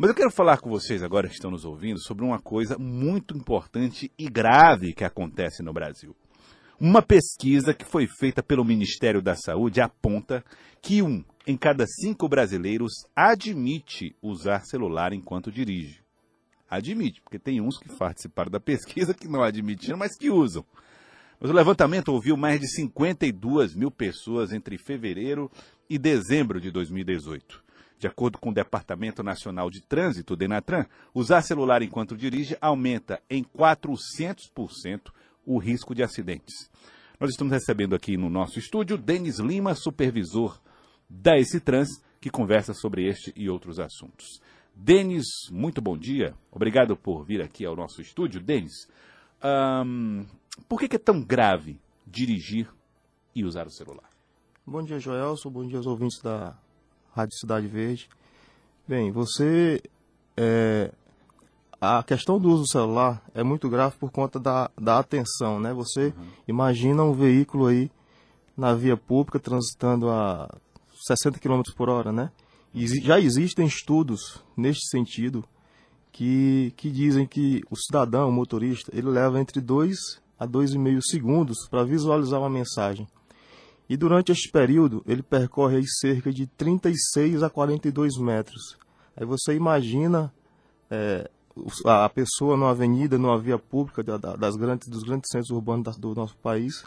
Mas eu quero falar com vocês agora que estão nos ouvindo sobre uma coisa muito importante e grave que acontece no Brasil. Uma pesquisa que foi feita pelo Ministério da Saúde aponta que um em cada cinco brasileiros admite usar celular enquanto dirige. Admite, porque tem uns que participaram da pesquisa que não admitiram, mas que usam. Mas o levantamento ouviu mais de 52 mil pessoas entre fevereiro e dezembro de 2018. De acordo com o Departamento Nacional de Trânsito, Denatran, usar celular enquanto dirige aumenta em 400% o risco de acidentes. Nós estamos recebendo aqui no nosso estúdio Denis Lima, supervisor da Trans, que conversa sobre este e outros assuntos. Denis, muito bom dia. Obrigado por vir aqui ao nosso estúdio. Denis, por que, que é tão grave dirigir e usar o celular? Bom dia, Joelson. Bom dia aos ouvintes da Rádio Cidade Verde. Bem, você. É, a questão do uso do celular é muito grave por conta da, da atenção, né? Você uhum. imagina um veículo aí na via pública transitando a 60 km por hora, né? E já existem estudos neste sentido que, que dizem que o cidadão, o motorista, ele leva entre 2 a 2,5 segundos para visualizar uma mensagem. E durante este período, ele percorre aí cerca de 36 a 42 metros. Aí você imagina é, a pessoa numa avenida, numa via pública das grandes, dos grandes centros urbanos do nosso país,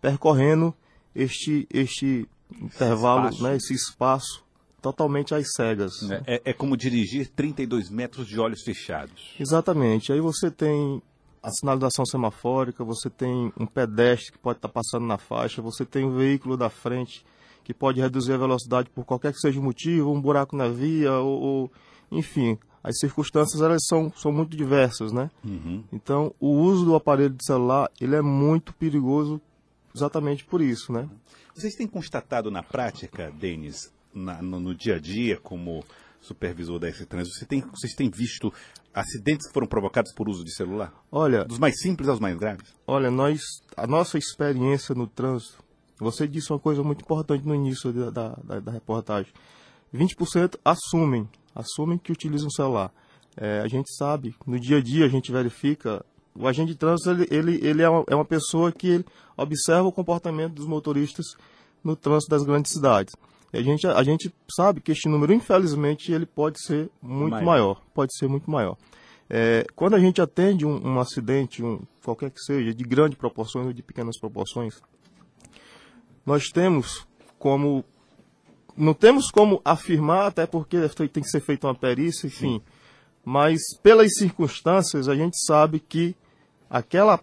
percorrendo este, este intervalo, espaço. Né, esse espaço totalmente às cegas. É, é, é como dirigir 32 metros de olhos fechados. Exatamente. Aí você tem a sinalização semafórica, você tem um pedestre que pode estar passando na faixa, você tem um veículo da frente que pode reduzir a velocidade por qualquer que seja o motivo, um buraco na via, ou, ou enfim, as circunstâncias elas são, são muito diversas, né? Uhum. Então, o uso do aparelho de celular ele é muito perigoso exatamente por isso, né? Vocês têm constatado na prática, Denis, na, no, no dia a dia, como supervisor da S-Trans, você tem, vocês têm visto acidentes que foram provocados por uso de celular? Olha, dos mais simples aos mais graves. Olha, nós, a nossa experiência no trânsito, você disse uma coisa muito importante no início da, da, da reportagem. 20% assumem, assumem que utilizam o celular. É, a gente sabe, no dia a dia a gente verifica, o agente de trânsito ele, ele, ele é, uma, é uma pessoa que observa o comportamento dos motoristas no trânsito das grandes cidades. A gente, a gente sabe que este número, infelizmente, ele pode ser muito maior. maior pode ser muito maior. É, quando a gente atende um, um acidente, um, qualquer que seja, de grande proporções ou de pequenas proporções, nós temos como. Não temos como afirmar, até porque tem que ser feita uma perícia, enfim. Sim. Mas pelas circunstâncias, a gente sabe que aquela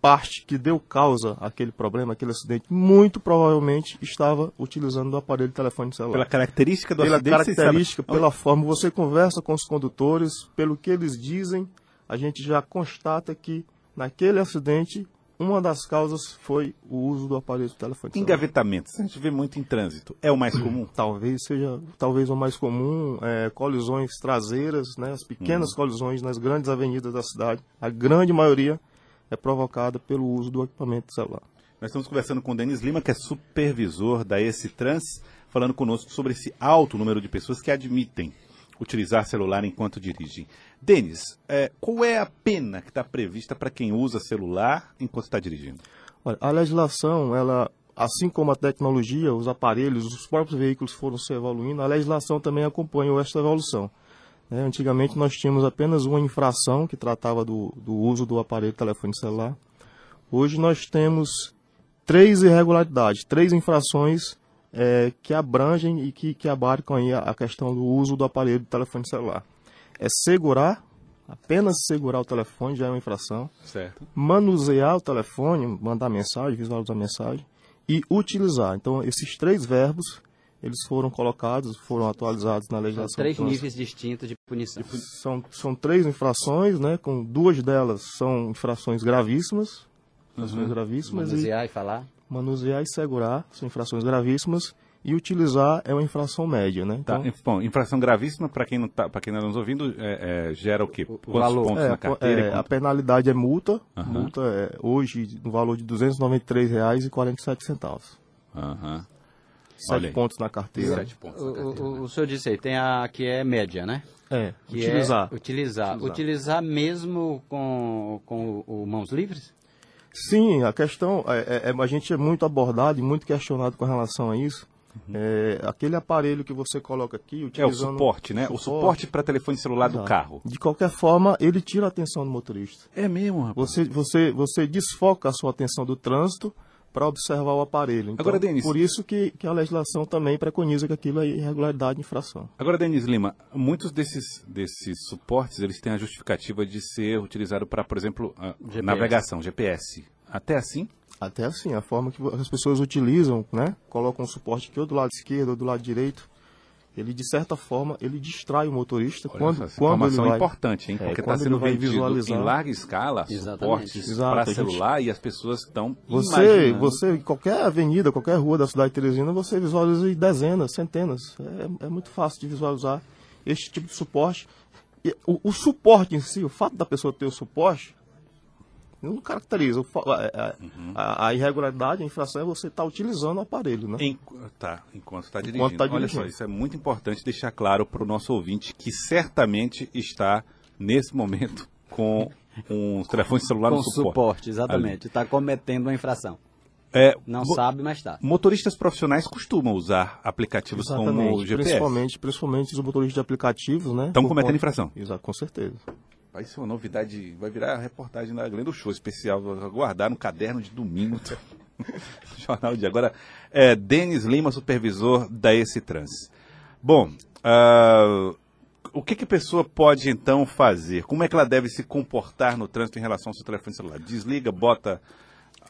parte que deu causa àquele problema, aquele acidente, muito provavelmente estava utilizando o aparelho de telefone celular. Pela característica do pela acidente? Pela característica, pela forma, você conversa com os condutores, pelo que eles dizem, a gente já constata que naquele acidente uma das causas foi o uso do aparelho de telefone celular. Engavetamentos, a gente vê muito em trânsito. É o mais comum? talvez seja, talvez o mais comum, é, colisões traseiras, né, as pequenas hum. colisões nas grandes avenidas da cidade. A grande maioria é provocada pelo uso do equipamento celular. Nós estamos conversando com o Denis Lima, que é supervisor da esse Trans, falando conosco sobre esse alto número de pessoas que admitem utilizar celular enquanto dirigem. Denis, é, qual é a pena que está prevista para quem usa celular enquanto está dirigindo? Olha, a legislação, ela, assim como a tecnologia, os aparelhos, os próprios veículos foram se evoluindo, a legislação também acompanhou essa evolução. Né? Antigamente nós tínhamos apenas uma infração que tratava do, do uso do aparelho de telefone celular. Hoje nós temos três irregularidades, três infrações é, que abrangem e que, que abarcam aí a, a, questão do uso do aparelho de telefone celular. É segurar, apenas segurar o telefone já é uma infração. Certo. Manusear o telefone, mandar mensagem, visualizar mensagem. E utilizar. Então, esses três verbos eles foram colocados, foram atualizados na legislação. São três níveis distintos de punição. São, são três infrações, né? Com duas delas são infrações gravíssimas. Infrações uhum. gravíssimas. Manusear e, e falar? Manusear e segurar são infrações gravíssimas e utilizar é uma infração média, né? Tá, então, tá. Bom, infração gravíssima para quem não tá, para quem não está nos ouvindo é, é, gera o quê? O, Quantos valor. pontos é, na carteira? É, a penalidade é multa, uhum. multa é, hoje no valor de R$ 293,47. Aham. Uhum. Sete pontos na carteira. Sete pontos. O, o, o senhor disse aí, tem a que é média, né? É, Que utilizar. É utilizar. Utilizar. Utilizar mesmo com, com o, o mãos livres? Sim, a questão, é, é- é- a gente é muito abordado e muito questionado com relação a isso. É, aquele aparelho que você coloca aqui, É o utilizando... suporte, né? O suporte para telefone celular do Exato. carro. De qualquer forma, ele tira a atenção do motorista. É mesmo, rapaz. Você, você, você desfoca a sua atenção do trânsito para observar o aparelho. Então, Agora, Denis- Por isso que, que a legislação também preconiza que aquilo é irregularidade e infração. Agora, Denis Lima, muitos desses, desses suportes, eles têm a justificativa de ser utilizado para, por exemplo, a GPS. navegação, GPS. Até assim? Até assim, a forma que as pessoas utilizam, né? Colocam um suporte aqui ou do lado esquerdo ou do lado direito. Ele, de certa forma, ele distrai o motorista Olha quando, essa quando ele informação vai... é importante, hein? É, Porque está quando sendo ele vai vendido visualizar- em larga escala Exatamente. suportes para gente- celular e as pessoas estão Você, imaginando. você, em qualquer avenida, qualquer rua da cidade de Teresina, você visualiza em dezenas, centenas. É, é muito fácil de visualizar este tipo de suporte. E o, o suporte em si, o fato da pessoa ter o suporte, não caracteriza. Uhum. a- a irregularidade, a infração é você estar utilizando o aparelho, né? Em- tá, enquanto está dirigindo. Enquanto tá Olha dirigindo. só, isso é muito importante deixar claro para o nosso ouvinte que certamente está, nesse momento, com um telefone celular com no suporte. suporte, exatamente. Está cometendo uma infração. É, Não sabe, mas está. Motoristas profissionais costumam usar aplicativos como o Exatamente. GPS. Principalmente, principalmente os motoristas de aplicativos, né? Estão cometendo conta- infração. Exato, com certeza. Vai ser uma novidade, vai virar a reportagem da Glenda Show especial, vou aguardar no caderno de domingo. Jornal de agora. É, Denis Lima, supervisor da Esse Trans. Bom, ah, o que, que a pessoa pode então fazer? Como é que ela deve se comportar no trânsito em relação ao seu telefone celular? Desliga, bota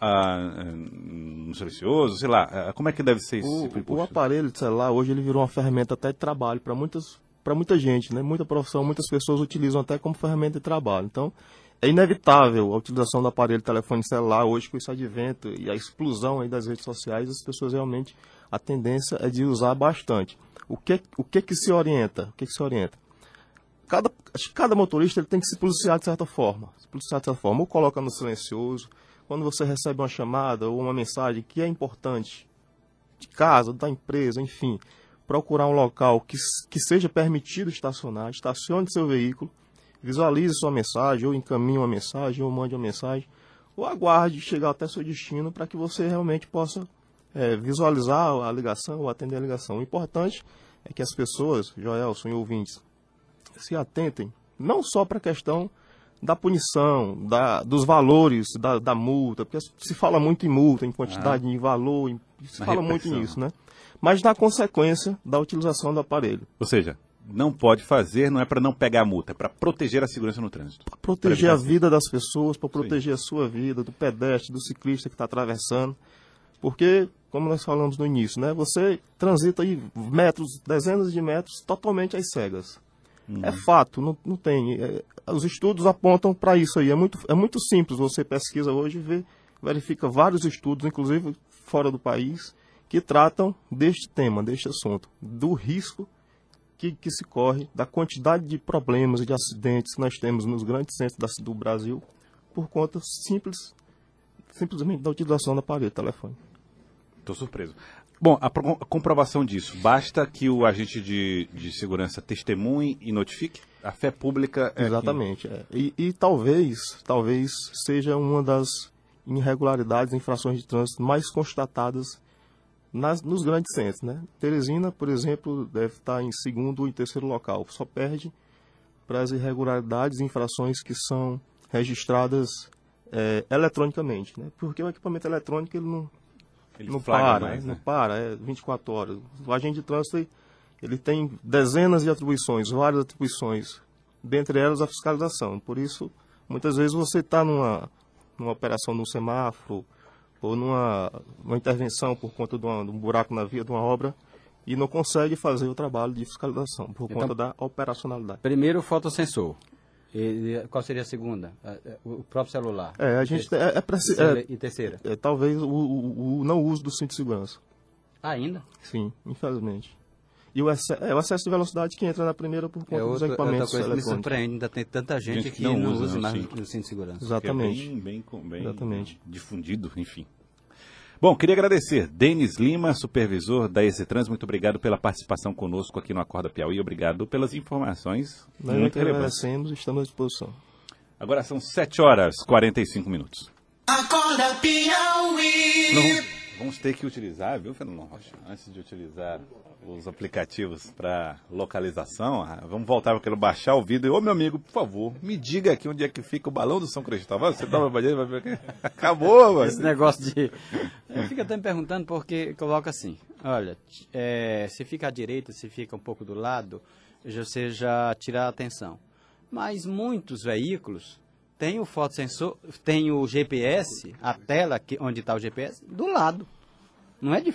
ah, no silencioso, sei lá. ah, como é que deve ser isso? O, o aparelho de celular hoje ele virou uma ferramenta até de trabalho para muitas para muita gente, né? Muita profissão, muitas pessoas utilizam até como ferramenta de trabalho. Então, é inevitável a utilização do aparelho telefone celular hoje com esse advento e a explosão aí das redes sociais, as pessoas realmente a tendência é de usar bastante. O que o que que se orienta? O que que se orienta? Cada, cada motorista ele tem que se policiar de certa forma. Se policiar de certa forma. Ou coloca no silencioso. Quando você recebe uma chamada ou uma mensagem que é importante, de casa, da empresa, enfim, procurar um local que, que seja permitido estacionar, estacione seu veículo, visualize sua mensagem, ou encaminhe uma mensagem, ou mande uma mensagem, ou aguarde chegar até seu destino para que você realmente possa é, visualizar a ligação ou atender a ligação. O importante é que as pessoas, Joelson e ouvintes, se atentem não só para a questão da punição, da, dos valores da, da multa, porque se fala muito em multa, em quantidade, em valor, em- se fala muito repressão. nisso, né? Mas na consequência da utilização do aparelho. Ou seja, não pode fazer, não é para não pegar a multa, é para proteger a segurança no trânsito. Para proteger a vida das pessoas, para proteger a sua vida, do pedestre, do ciclista que está atravessando. Porque, como nós falamos no início, né? Você transita aí metros, dezenas de metros totalmente às cegas. É fato, não, não tem. é, os estudos apontam para isso aí. É muito, é muito simples. Você pesquisa hoje e vê, verifica vários estudos, inclusive fora do país, que tratam deste tema, deste assunto, do risco que, que se corre, da quantidade de problemas e de acidentes que nós temos nos grandes centros da- do Brasil, por conta simples, simplesmente da utilização do aparelho telefone. Estou surpreso. Bom, a, pro- a comprovação disso, basta que o agente de, de segurança testemunhe e notifique? A fé pública é. Exatamente. é. E, e talvez, talvez seja uma das irregularidades, infrações de trânsito mais constatadas nas, nos grandes centros, né? Teresina, por exemplo, deve estar em segundo em terceiro local. Só perde para as irregularidades e infrações que são registradas é, eletronicamente, né? Porque o equipamento eletrônico ele não, que ele não para, mais, não né? para, é 24 horas. O agente de trânsito ele tem dezenas de atribuições, várias atribuições, dentre elas a fiscalização. Por isso, muitas vezes você está numa, numa operação num semáforo ou numa, numa intervenção por conta de, uma- de um buraco na via de uma obra e não consegue fazer o trabalho de fiscalização por Então- conta da operacionalidade. Primeiro, o fotossensor. E, qual seria a segunda? É, é, O próprio celular. É, a gente é, é, Terceira é, E terceira. é, talvez o, o, o não uso do cinto de segurança. Ainda? Sim, infelizmente. E o, exce- é, o excesso de velocidade que entra na primeira por conta É dos outra, outra equipamentos coisa que me surpreende. Ainda tem tanta gente, Gente que que não não, usa, usa mais o cinto de segurança. Exatamente. É bem, bem, bem Exatamente. difundido, enfim. Bom, queria agradecer. Denis Lima, supervisor da Trans, muito obrigado pela participação conosco aqui no Acorda Piauí. Obrigado pelas informações. Nós muito relevantes. agradecemos e estamos à disposição. Agora são 7 horas e 45 minutos. Acorda Piauí. Não, vamos ter que utilizar, viu, Fernando Rocha? Antes de utilizar os aplicativos para localização, ah, vamos voltar para baixar o vídeo. Ô, meu amigo, por favor, me diga aqui onde é que fica o balão do São Cristóvão. Você toma banheiro, vai ver aqui. Acabou, mano. Esse negócio de. Eu fico até me perguntando porque coloca assim: olha, é, se fica à direita, se fica um pouco do lado, já seja tirar a atenção. Mas muitos veículos têm o fotossensor, tem o GPS, a tela que, onde está o GPS, do lado. Não é de